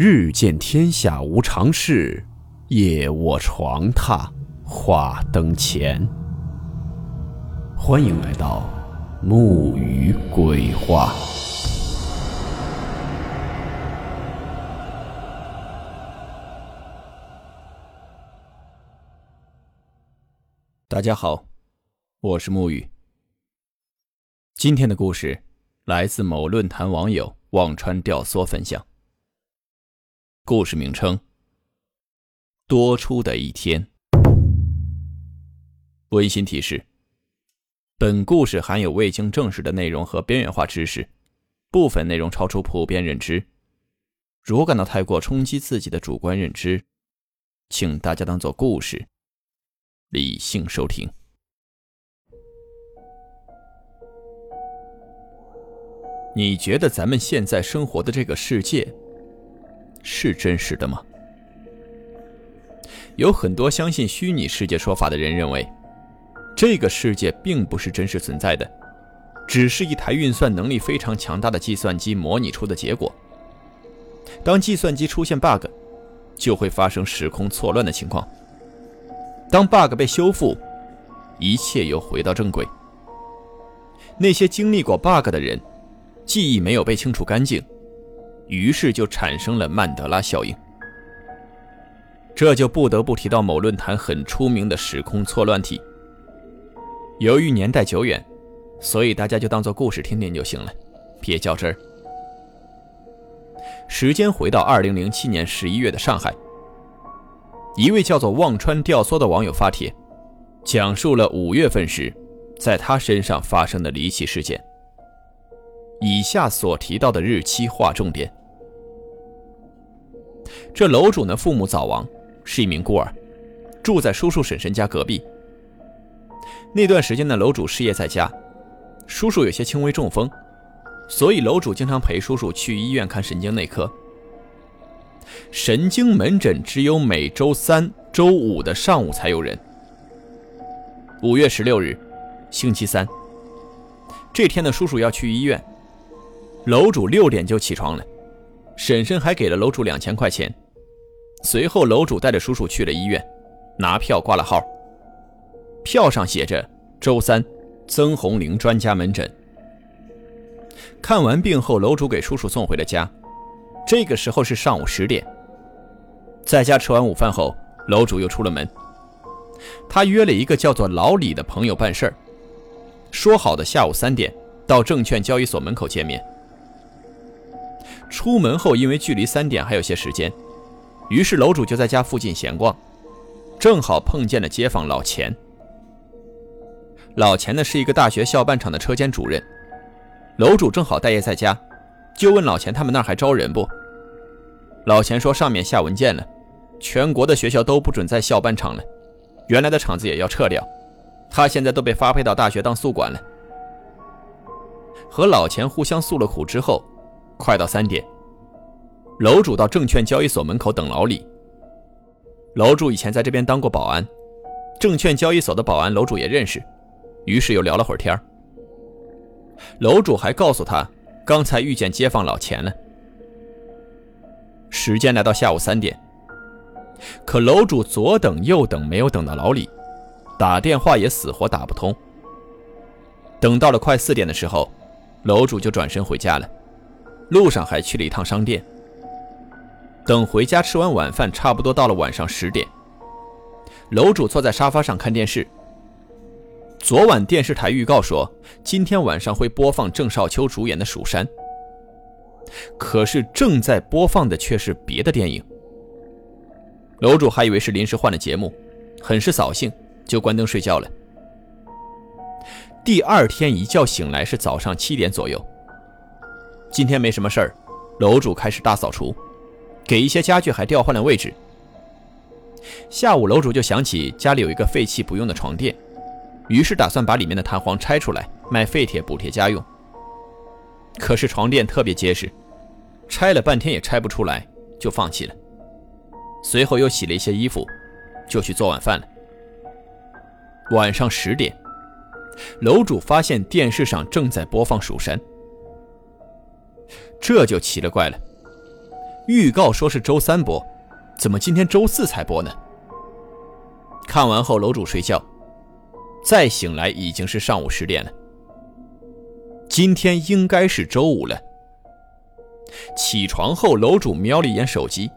日见天下无常事，夜卧床榻话灯前。欢迎来到木鱼鬼话。大家好，我是木鱼。今天的故事来自某论坛网友忘川吊梭分享。故事名称：多出的一天。温馨提示：本故事含有未经证实的内容和边缘化知识，部分内容超出普遍认知。如感到太过冲击自己的主观认知，请大家当做故事。理性收听。你觉得咱们现在生活的这个世界是真实的吗？有很多相信虚拟世界说法的人认为，这个世界并不是真实存在的，只是一台运算能力非常强大的计算机模拟出的结果。当计算机出现 bug，就会发生时空错乱的情况。当 bug 被修复，一切又回到正轨。那些经历过 bug 的人，记忆没有被清除干净，于是就产生了曼德拉效应。这就不得不提到某论坛很出名的时空错乱体。由于年代久远，所以大家就当做故事听听就行了，别较真儿。时间回到二零零七年十一月的上海。一位叫做忘川吊梭的网友发帖，讲述了五月份时在他身上发生的离奇事件。以下所提到的日期划重点。这楼主呢，父母早亡，是一名孤儿，住在叔叔婶婶家隔壁。那段时间呢，楼主失业在家，叔叔有些轻微中风，所以楼主经常陪叔叔去医院看神经内科。神经门诊只有每周三、周五的上午才有人。五月十六日，星期三，这天的叔叔要去医院，楼主六点就起床了，婶婶还给了楼主两千块钱。随后，楼主带着叔叔去了医院，拿票挂了号。票上写着“周三，曾红玲专家门诊”。看完病后，楼主给叔叔送回了家。这个时候是上午十点，在家吃完午饭后，楼主又出了门。他约了一个叫做老李的朋友办事儿，说好的下午三点到证券交易所门口见面。出门后，因为距离三点还有些时间，于是楼主就在家附近闲逛，正好碰见了街坊老钱。老钱呢是一个大学校办厂的车间主任，楼主正好待业在家，就问老钱他们那儿还招人不？老钱说：“上面下文件了，全国的学校都不准在校办厂了，原来的厂子也要撤掉。他现在都被发配到大学当宿管了。”和老钱互相诉了苦之后，快到三点，楼主到证券交易所门口等老李。楼主以前在这边当过保安，证券交易所的保安楼主也认识，于是又聊了会儿天楼主还告诉他，刚才遇见街坊老钱了。时间来到下午三点，可楼主左等右等没有等到老李，打电话也死活打不通。等到了快四点的时候，楼主就转身回家了，路上还去了一趟商店。等回家吃完晚饭，差不多到了晚上十点，楼主坐在沙发上看电视。昨晚电视台预告说，今天晚上会播放郑少秋主演的《蜀山》。可是正在播放的却是别的电影。楼主还以为是临时换了节目，很是扫兴，就关灯睡觉了。第二天一觉醒来是早上七点左右。今天没什么事儿，楼主开始大扫除，给一些家具还调换了位置。下午楼主就想起家里有一个废弃不用的床垫，于是打算把里面的弹簧拆出来卖废铁补贴家用。可是床垫特别结实，拆了半天也拆不出来，就放弃了。随后又洗了一些衣服，就去做晚饭了。晚上十点，楼主发现电视上正在播放《蜀山》，这就奇了怪了。预告说是周三播，怎么今天周四才播呢？看完后，楼主睡觉，再醒来已经是上午十点了。今天应该是周五了。起床后，楼主瞄了一眼手机，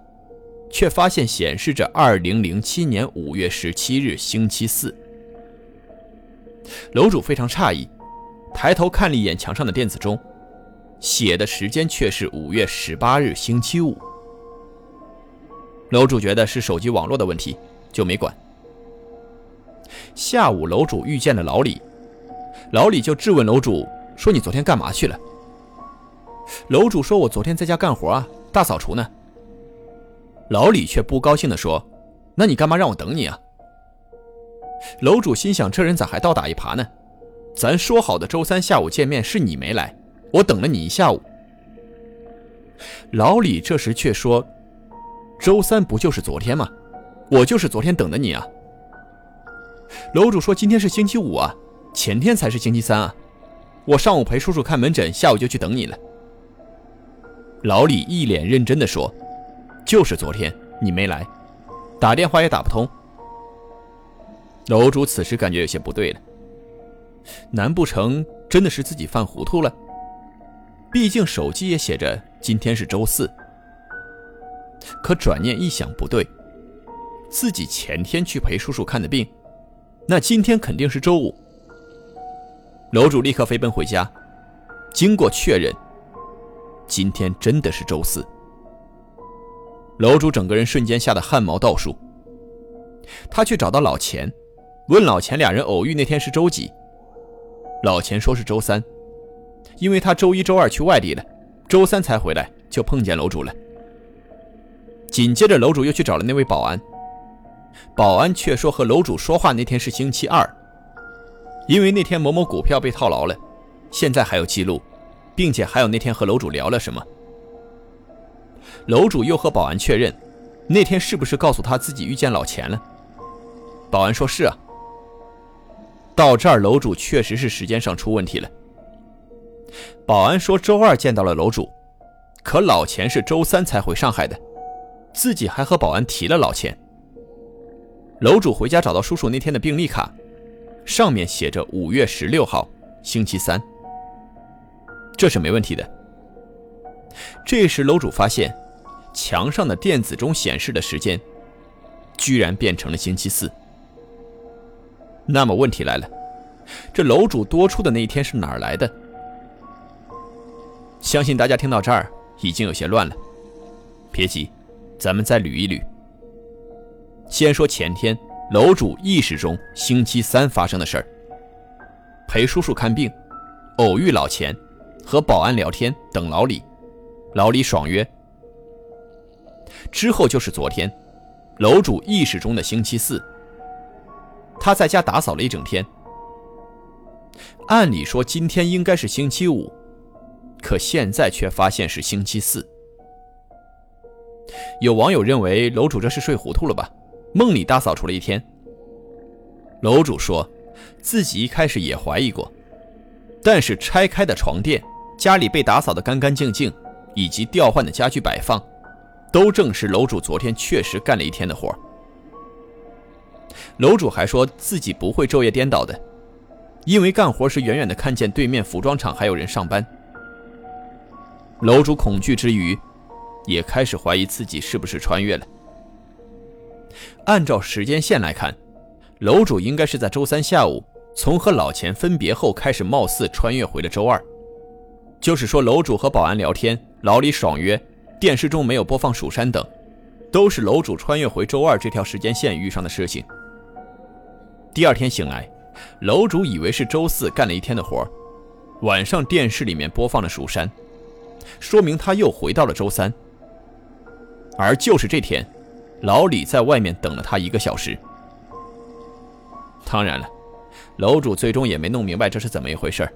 却发现显示着二零零七年五月十七日星期四。楼主非常诧异，抬头看了一眼墙上的电子钟，写的时间却是五月十八日星期五。楼主觉得是手机网络的问题，就没管。下午，楼主遇见了老李，老李就质问楼主说：“你昨天干嘛去了？”楼主说：“我昨天在家干活啊，大扫除呢。”老李却不高兴地说：“那你干嘛让我等你啊？”楼主心想：这人咋还倒打一耙呢？咱说好的周三下午见面，是你没来，我等了你一下午。老李这时却说：“周三不就是昨天吗？我就是昨天等的你啊。”楼主说：“今天是星期五啊，前天才是星期三啊。我上午陪叔叔看门诊，下午就去等你了。”老李一脸认真的说：“就是昨天你没来，打电话也打不通。”楼主此时感觉有些不对了，难不成真的是自己犯糊涂了？毕竟手机也写着今天是周四。可转念一想，不对，自己前天去陪叔叔看的病。那今天肯定是周五。楼主立刻飞奔回家，经过确认，今天真的是周四。楼主整个人瞬间吓得汗毛倒竖。他去找到老钱，问老钱俩人偶遇那天是周几。老钱说是周三，因为他周一周二去外地了，周三才回来，就碰见楼主了。紧接着，楼主又去找了那位保安。保安却说和楼主说话那天是星期二，因为那天某某股票被套牢了，现在还有记录，并且还有那天和楼主聊了什么。楼主又和保安确认，那天是不是告诉他自己遇见老钱了？保安说是啊。到这儿，楼主确实是时间上出问题了。保安说周二见到了楼主，可老钱是周三才回上海的，自己还和保安提了老钱。楼主回家找到叔叔那天的病历卡，上面写着五月十六号，星期三。这是没问题的。这时楼主发现，墙上的电子钟显示的时间，居然变成了星期四。那么问题来了，这楼主多出的那一天是哪儿来的？相信大家听到这儿已经有些乱了，别急，咱们再捋一捋。先说前天楼主意识中星期三发生的事儿：陪叔叔看病，偶遇老钱，和保安聊天，等老李，老李爽约。之后就是昨天，楼主意识中的星期四，他在家打扫了一整天。按理说今天应该是星期五，可现在却发现是星期四。有网友认为楼主这是睡糊涂了吧？梦里大扫除了一天。楼主说，自己一开始也怀疑过，但是拆开的床垫、家里被打扫得干干净净，以及调换的家具摆放，都证实楼主昨天确实干了一天的活。楼主还说自己不会昼夜颠倒的，因为干活时远远的看见对面服装厂还有人上班。楼主恐惧之余，也开始怀疑自己是不是穿越了。按照时间线来看，楼主应该是在周三下午从和老钱分别后开始，貌似穿越回了周二。就是说，楼主和保安聊天，老李爽约，电视中没有播放《蜀山》等，都是楼主穿越回周二这条时间线遇上的事情。第二天醒来，楼主以为是周四干了一天的活晚上电视里面播放了《蜀山》，说明他又回到了周三。而就是这天。老李在外面等了他一个小时。当然了，楼主最终也没弄明白这是怎么一回事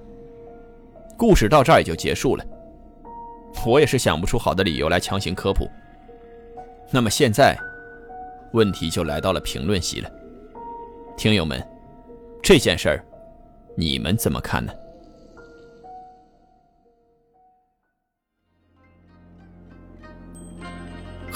故事到这儿也就结束了。我也是想不出好的理由来强行科普。那么现在，问题就来到了评论席了。听友们，这件事儿，你们怎么看呢？